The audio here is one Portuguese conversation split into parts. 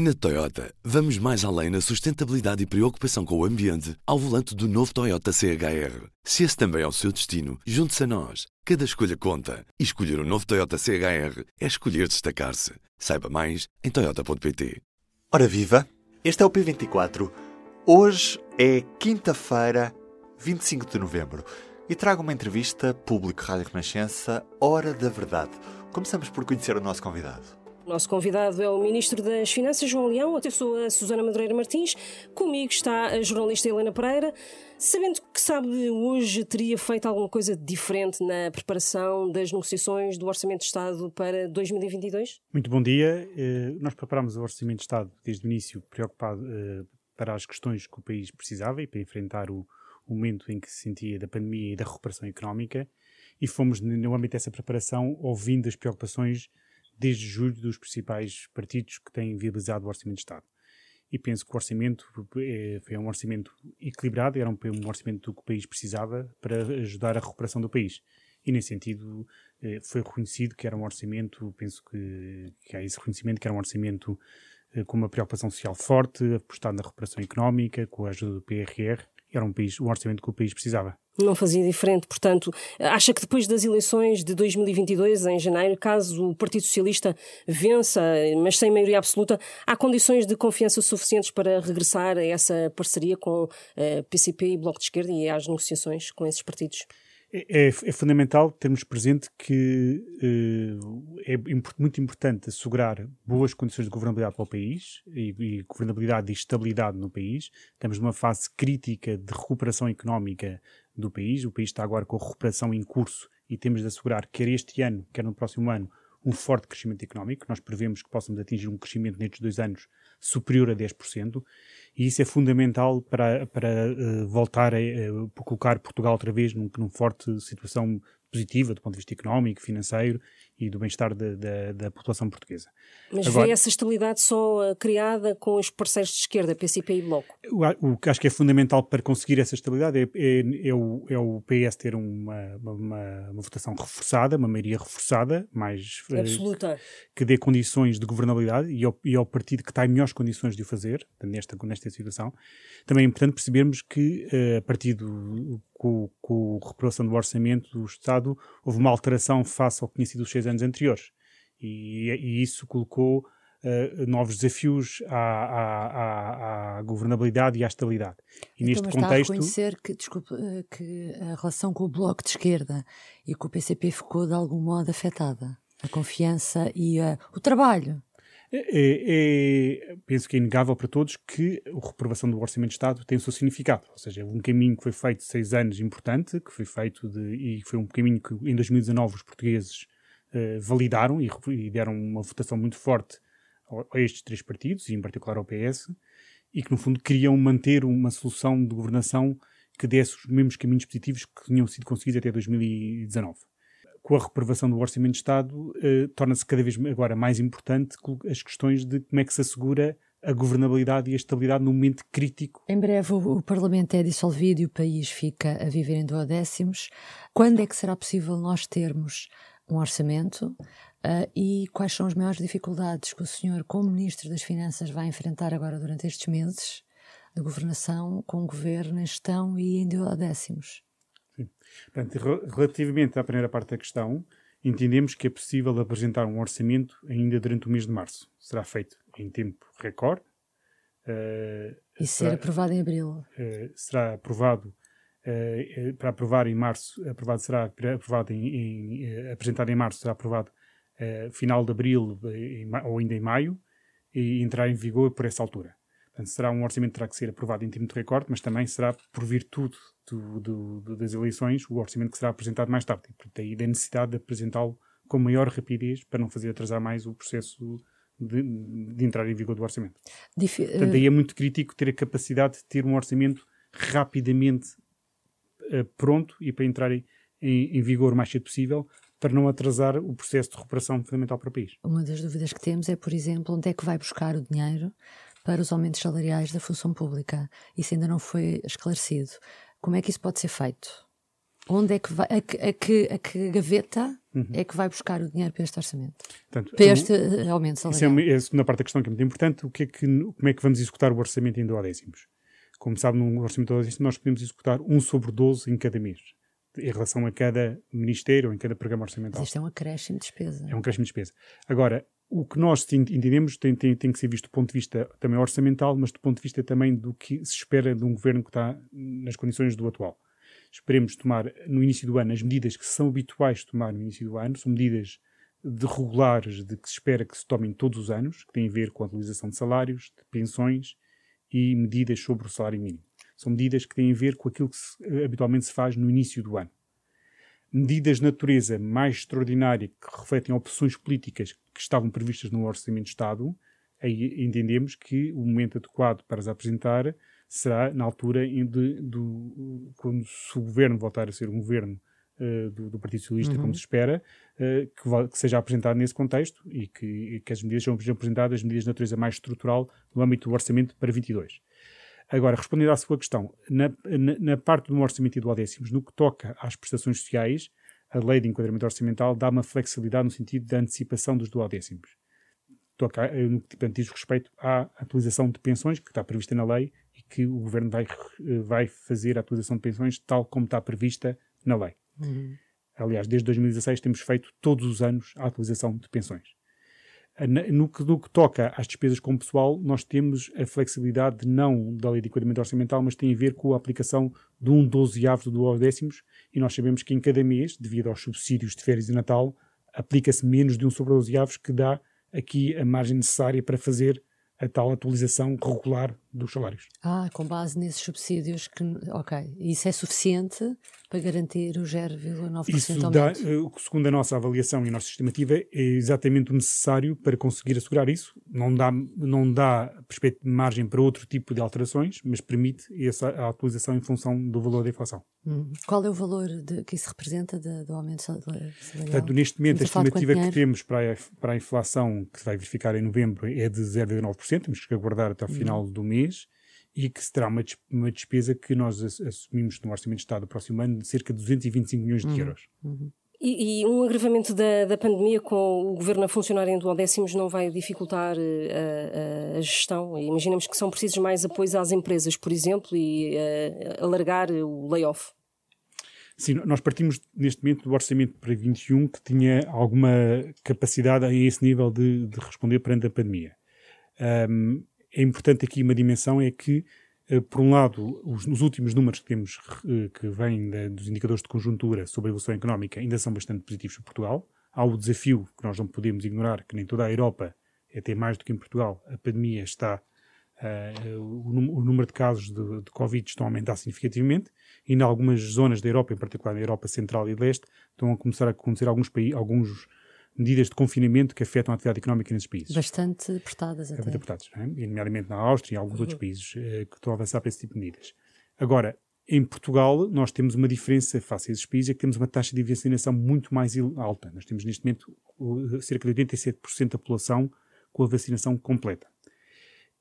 Na Toyota, vamos mais além na sustentabilidade e preocupação com o ambiente ao volante do novo Toyota CHR. Se esse também é o seu destino, junte-se a nós. Cada escolha conta. E escolher o um novo Toyota CHR é escolher destacar-se. Saiba mais em Toyota.pt. Ora viva! Este é o P24. Hoje é quinta-feira, 25 de novembro. E trago uma entrevista público Rádio Renascença, Hora da Verdade. Começamos por conhecer o nosso convidado. Nosso convidado é o Ministro das Finanças, João Leão. Eu sou a Susana Madureira Martins. Comigo está a jornalista Helena Pereira. Sabendo que sabe hoje teria feito alguma coisa diferente na preparação das negociações do Orçamento de Estado para 2022? Muito bom dia. Eh, nós preparámos o Orçamento de Estado desde o início preocupado eh, para as questões que o país precisava e para enfrentar o momento em que se sentia da pandemia e da recuperação económica. E fomos, no âmbito dessa preparação, ouvindo as preocupações desde julho dos principais partidos que têm viabilizado o Orçamento de Estado. E penso que o orçamento é, foi um orçamento equilibrado, era um, orçamento que o país precisava para ajudar a recuperação do país. E, nesse sentido, eh, foi reconhecido que era um orçamento, penso que, que há esse reconhecimento, que era um orçamento eh, com uma preocupação social forte, apostado na recuperação económica, com a ajuda do PRR, era um, país, um orçamento que o país precisava não fazia diferente. Portanto, acha que depois das eleições de 2022, em janeiro, caso o Partido Socialista vença, mas sem maioria absoluta, há condições de confiança suficientes para regressar a essa parceria com uh, eh, PCP e Bloco de Esquerda e às negociações com esses partidos? É, é, é fundamental termos presente que uh, é muito importante assegurar boas condições de governabilidade para o país e, e governabilidade e estabilidade no país. Estamos numa fase crítica de recuperação económica do país. O país está agora com a recuperação em curso e temos de assegurar, quer este ano, quer no próximo ano, um forte crescimento económico. Nós prevemos que possamos atingir um crescimento nestes dois anos superior a 10%, e isso é fundamental para, para uh, voltar a uh, colocar Portugal outra vez num, num forte situação positiva do ponto de vista económico, financeiro e do bem-estar da, da, da, população portuguesa. Mas Agora, vê essa estabilidade só uh, criada com os parceiros de esquerda, PCP e Bloco? O, o, que acho que é fundamental para conseguir essa estabilidade é, é, é, o, é o, PS ter uma, uma, uma, votação reforçada, uma maioria reforçada, mais uh, absoluta, que dê condições de governabilidade e ao, e ao partido que está em melhores condições de o fazer, nesta, nesta situação. Também é importante percebermos que, uh, a partir do, com, com a recuperação do orçamento do Estado, houve uma alteração face ao que tinha sido os seis anos anteriores. E, e isso colocou uh, novos desafios à, à, à, à, governabilidade e à estabilidade. E então, neste mas contexto. Está a reconhecer que, desculpe, eh, que a relação com o Bloco de Esquerda e com o PCP ficou de algum modo afetada. A confiança e o trabalho. É, é, é, penso que é inegável para todos que a reprovação do Orçamento de Estado tem o seu significado. Ou seja, um caminho que foi feito seis anos importante, que foi feito de, e foi um caminho que em 2019 os portugueses uh, validaram e, e, deram uma votação muito forte a, a, estes três partidos, e em particular ao PS, e que no fundo queriam manter uma solução de governação que desse os mesmos caminhos positivos que tinham sido conseguidos até 2019 com a reprovação do Orçamento de Estado, eh, torna-se cada vez agora mais importante as questões de como é que se assegura a governabilidade e a estabilidade num momento crítico. Em breve o, Parlamento é dissolvido e o país fica a viver em duodécimos. Quando é que será possível nós termos um orçamento uh, e quais são as maiores dificuldades que o senhor, como Ministro das Finanças, vai enfrentar agora durante estes meses de governação com o governo em gestão e em duodécimos? Portanto, relativamente à primeira parte da questão, entendemos que é possível apresentar um orçamento ainda durante o mês de março. Será feito em tempo recorde. Uh, e será, ser aprovado em abril? Uh, será aprovado uh, para aprovar em março, aprovado será aprovado em, em apresentado em março, será aprovado final de abril em, ou ainda em maio e entrar em vigor por essa altura. Portanto, será um orçamento que terá que ser aprovado em tempo de recorde, mas também será por virtude do, do, do, das eleições o orçamento que será apresentado mais tarde. Portanto, aí da necessidade de apresentá-lo com maior rapidez para não fazer atrasar mais o processo de, de entrar em vigor do orçamento. Dif portanto, aí é muito crítico ter a capacidade de ter um orçamento rapidamente uh, pronto e para entrar em, em, em vigor o mais cedo possível, para não atrasar o processo de recuperação fundamental para o país. Uma das dúvidas que temos é, por exemplo, onde é que vai buscar o dinheiro para os aumentos salariais da função pública. Isso ainda não foi esclarecido. Como é que isso pode ser feito? Onde é que vai, a, que, a que, a que gaveta uhum. é que vai buscar o dinheiro para este orçamento? Portanto, para este um, aumento salarial? Isso é, a segunda parte da questão que é muito importante. O que é que, como é que vamos executar o orçamento em duodécimos? Como sabe, no orçamento duodécimo nós podemos executar 1 sobre 12 em cada mês em relação a cada ministério ou em cada programa orçamental. Mas isto é um acréscimo de despesa. É um acréscimo de despesa. Agora, o que nós entendemos tem, tem, tem, que ser visto do ponto de vista também orçamental, mas do ponto de vista também do que se espera de um governo que está nas condições do atual. Esperemos tomar no início do ano as medidas que são habituais de tomar no início do ano, são medidas de regulares de que se espera que se tomem todos os anos, que têm a ver com a atualização de salários, de pensões e medidas sobre o salário mínimo. São medidas que têm a ver com aquilo que se, habitualmente se faz no início do ano medidas de natureza mais extraordinária que refletem opções políticas que estavam previstas no Orçamento de Estado, aí entendemos que o momento adequado para as apresentar será na altura de, do, quando se o governo voltar a ser um governo uh, do, do, Partido Socialista, uhum. como se espera, uh, que, que, seja apresentado nesse contexto e que, que as medidas sejam apresentadas, as medidas de natureza mais estrutural no âmbito do orçamento para 22. Agora, respondendo à sua questão, na, na, na parte do orçamento e do décimos, no que toca às prestações sociais, a lei de enquadramento orçamental dá uma flexibilidade no sentido da antecipação dos duodécimos. Toca, eh, no que diz respeito à atualização de pensões, que está prevista na lei, e que o Governo vai, eh, vai fazer a atualização de pensões tal como está prevista na lei. Uhum. Aliás, desde 2016 temos feito todos os anos a atualização de pensões. No que, que, toca às despesas com pessoal, nós temos a flexibilidade não da lei de enquadramento orçamental, mas tem a ver com a aplicação de um dozeavo do décimos, e nós sabemos que em cada mês, devido aos subsídios de férias e Natal, aplica-se menos de um sobre dozeavos, que dá aqui a margem necessária para fazer a tal atualização regular dos salários. Ah, com base nesses subsídios que, ok, isso é suficiente para garantir o 0,9% Isso dá, eh, segundo a nossa avaliação e a nossa estimativa, é exatamente o necessário para conseguir assegurar isso. Não dá, não dá margem para outro tipo de alterações, mas permite essa atualização em função do valor da inflação. Hum. Qual é o valor de, que isso representa de, do aumento salarial? Portanto, neste momento, a estimativa que temos para a, para a inflação, que se vai verificar em novembro, é de 0,9%, temos que aguardar até o final hum. do mês e que será uma, uma despesa que nós assumimos no Orçamento de Estado do próximo ano de cerca de 225 milhões de uhum. euros. Uhum. E, e, um agravamento da, da, pandemia com o governo a funcionar em duodécimos não vai dificultar uh, a, a, gestão? Imaginemos que são precisos mais apoios às empresas, por exemplo, e uh, alargar o layoff. Sim, nós partimos neste momento do orçamento para 21 que tinha alguma capacidade a esse nível de, de responder perante a pandemia. Um, é importante aqui uma dimensão é que, por um lado, os, os últimos números que temos uh, que vêm da, dos indicadores de conjuntura sobre a evolução económica ainda são bastante positivos para Portugal. Há o desafio que nós não podemos ignorar, que nem toda a Europa, até mais do que em Portugal, a pandemia está Uh, o, o, número de casos de, de, Covid estão a aumentar significativamente e em algumas zonas da Europa, em particular na Europa Central e Leste, estão a começar a acontecer alguns, alguns medidas de confinamento que afetam a atividade económica nesses países. Bastante apertadas até. Bastante apertadas, é? e nomeadamente na Áustria e alguns uhum. outros países eh, que estão a avançar para esse tipo de medidas. Agora, em Portugal, nós temos uma diferença face a esses países, é que temos uma taxa de vacinação muito mais alta. Nós temos neste momento cerca de 87% da população com a vacinação completa.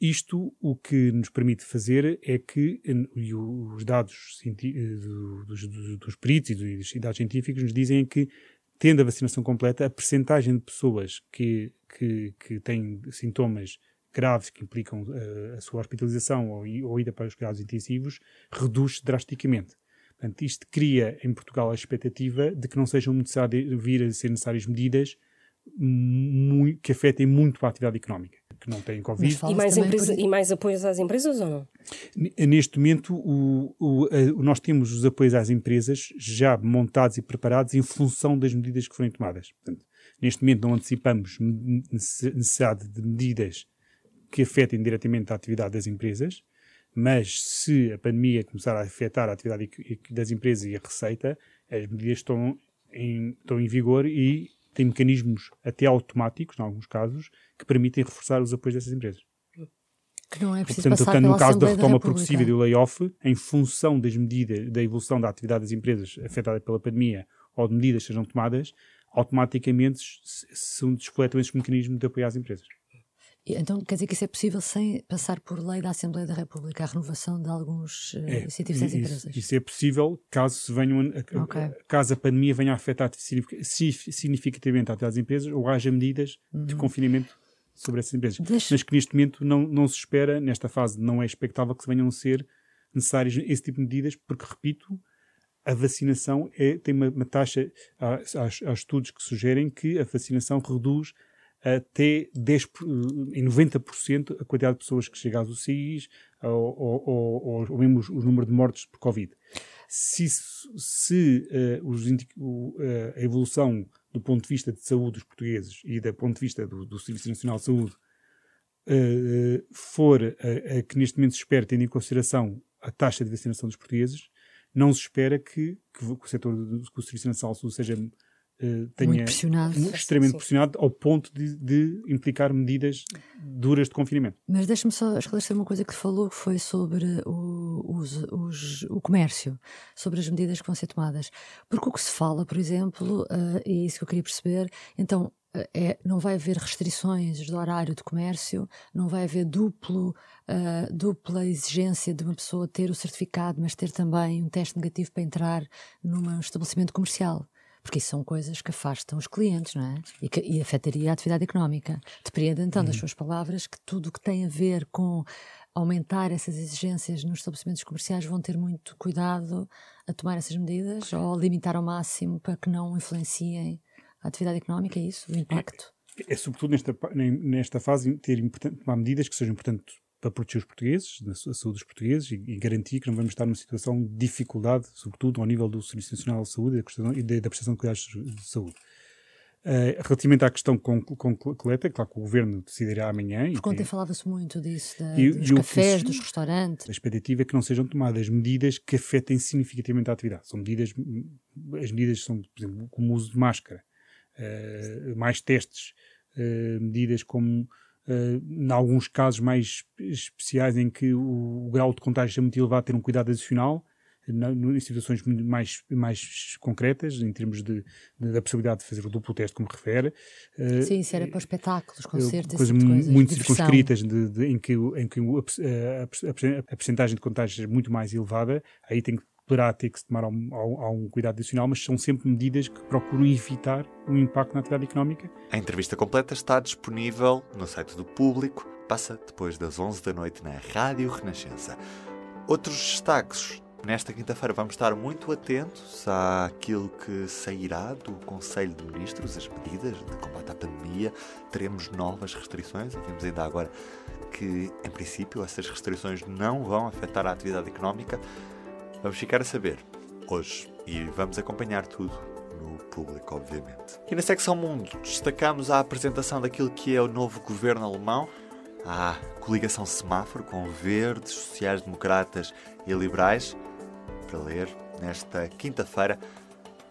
Isto o que nos permite fazer é que, e os dados dos, dos, dos peritos e dos dados científicos nos dizem que tendo a vacinação completa, a percentagem de pessoas que, que, que têm sintomas graves que implicam uh, a sua hospitalização ou, ou ida para os cuidados intensivos reduz drasticamente. Portanto, isto cria em Portugal a expectativa de que não sejam necessárias, vir a ser necessárias medidas que afetem muito a atividade económica, que não têm Covid. E mais, empresa, por... e mais apoios às empresas ou não? Neste momento, o, o, a, nós temos os apoios às empresas já montados e preparados em função das medidas que forem tomadas. Portanto, neste momento não antecipamos necessidade de medidas que afetem diretamente a atividade das empresas, mas se a pandemia começar a afetar a atividade das empresas e a receita, as medidas estão em, estão em vigor e tem mecanismos até automáticos, em alguns casos, que permitem reforçar os apoios dessas empresas. Que não é preciso portanto, portanto no caso da retoma da progressiva do layoff, em função das medidas, da evolução da atividade das empresas afetada pela pandemia ou de medidas que sejam tomadas, automaticamente se, se despletam esses mecanismos de apoio às empresas. Então quer dizer que isso é possível sem passar por lei da Assembleia da República, a renovação de alguns uh, é, incentivos das empresas? Isso, é possível caso, se venham, okay. caso a pandemia venha a afetar significativamente a atividade das empresas ou haja medidas uhum. de confinamento sobre essas empresas. Deixa... Mas que neste momento não, não se espera, nesta fase não é expectável que se venham a ser necessárias esse tipo de medidas, porque, repito, a vacinação é, tem uma, uma taxa, há, há, há, estudos que sugerem que a vacinação reduz até 10, em 90% a quantidade de pessoas que chegam às UCIs ou, ou, ou, ou mesmo o número de mortes por Covid. Se, se uh, os, uh, a evolução do ponto de vista de saúde dos portugueses e do ponto de vista do, do Serviço Nacional de Saúde uh, for a, a, que neste momento se espera, tendo em consideração a taxa de vacinação dos portugueses, não se espera que, que o setor do, do Serviço Nacional de Saúde seja Uh, tenha pressionado. extremamente pressionado ao ponto de, de, implicar medidas duras de confinamento. Mas deixa-me só esclarecer uma coisa que falou, que foi sobre o, os, os, o comércio, sobre as medidas que vão ser tomadas. Porque o que se fala, por exemplo, uh, e é isso que eu queria perceber, então é, não vai haver restrições do horário de comércio, não vai haver duplo, uh, dupla exigência de uma pessoa ter o certificado, mas ter também um teste negativo para entrar num estabelecimento comercial porque isso são coisas que afastam os clientes, não é? E, que, e afetaria a atividade económica. Depreendo então das uhum. suas palavras que tudo o que tem a ver com aumentar essas exigências nos estabelecimentos comerciais vão ter muito cuidado a tomar essas medidas ou limitar ao máximo para que não influenciem a atividade económica, é isso? O impacto? É, é sobretudo nesta, nesta fase ter tomar medidas que sejam, portanto, para proteger os portugueses, a saúde dos portugueses e, e, garantir que não vamos estar numa situação de dificuldade, sobretudo ao nível do Serviço Nacional de Saúde e da, da prestação de cuidados de saúde. Uh, relativamente à questão com, com coleta, claro que o Governo decidirá amanhã. Porque ontem falava-se muito disso, da, e, dos e cafés, dos restaurantes. A expectativa é que não sejam tomadas medidas que afetem significativamente a atividade. São medidas, as medidas são, por exemplo, como o uso de máscara, uh, mais testes, uh, medidas como Uh, em alguns casos mais especiais em que o, o, grau de contágio é muito elevado, ter um cuidado adicional, na, em situações mais, mais concretas, em termos de, de, da possibilidade de fazer o duplo teste, como refere. Uh, Sim, isso era para espetáculos, concertos, coisas tipo coisas, muito circunscritas, de, de, em que, em que a, a, a, a percentagem de contágio é muito mais elevada, aí tem que poderá ter que se tomar um, um, cuidado adicional, mas são sempre medidas que procuram evitar o impacto na atividade económica. A entrevista completa está disponível no site do Público, passa depois das 11 da noite na Rádio Renascença. Outros destaques. Nesta quinta-feira vamos estar muito atentos àquilo que sairá do Conselho de Ministros, as medidas de combate à pandemia. Teremos novas restrições vimos ainda agora que, em princípio, essas restrições não vão afetar a atividade económica. Vamos ficar a saber hoje e vamos acompanhar tudo no público, obviamente. E na secção Mundo destacamos a apresentação daquilo que é o novo governo alemão, a coligação semáforo com verdes, sociais-democratas e liberais, para ler nesta quinta-feira.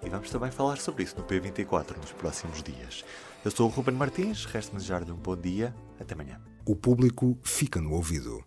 E vamos também falar sobre isso no P24 nos próximos dias. Eu sou o Ruben Martins, resta-me desejar-lhe um bom dia. Até amanhã. O público fica no ouvido.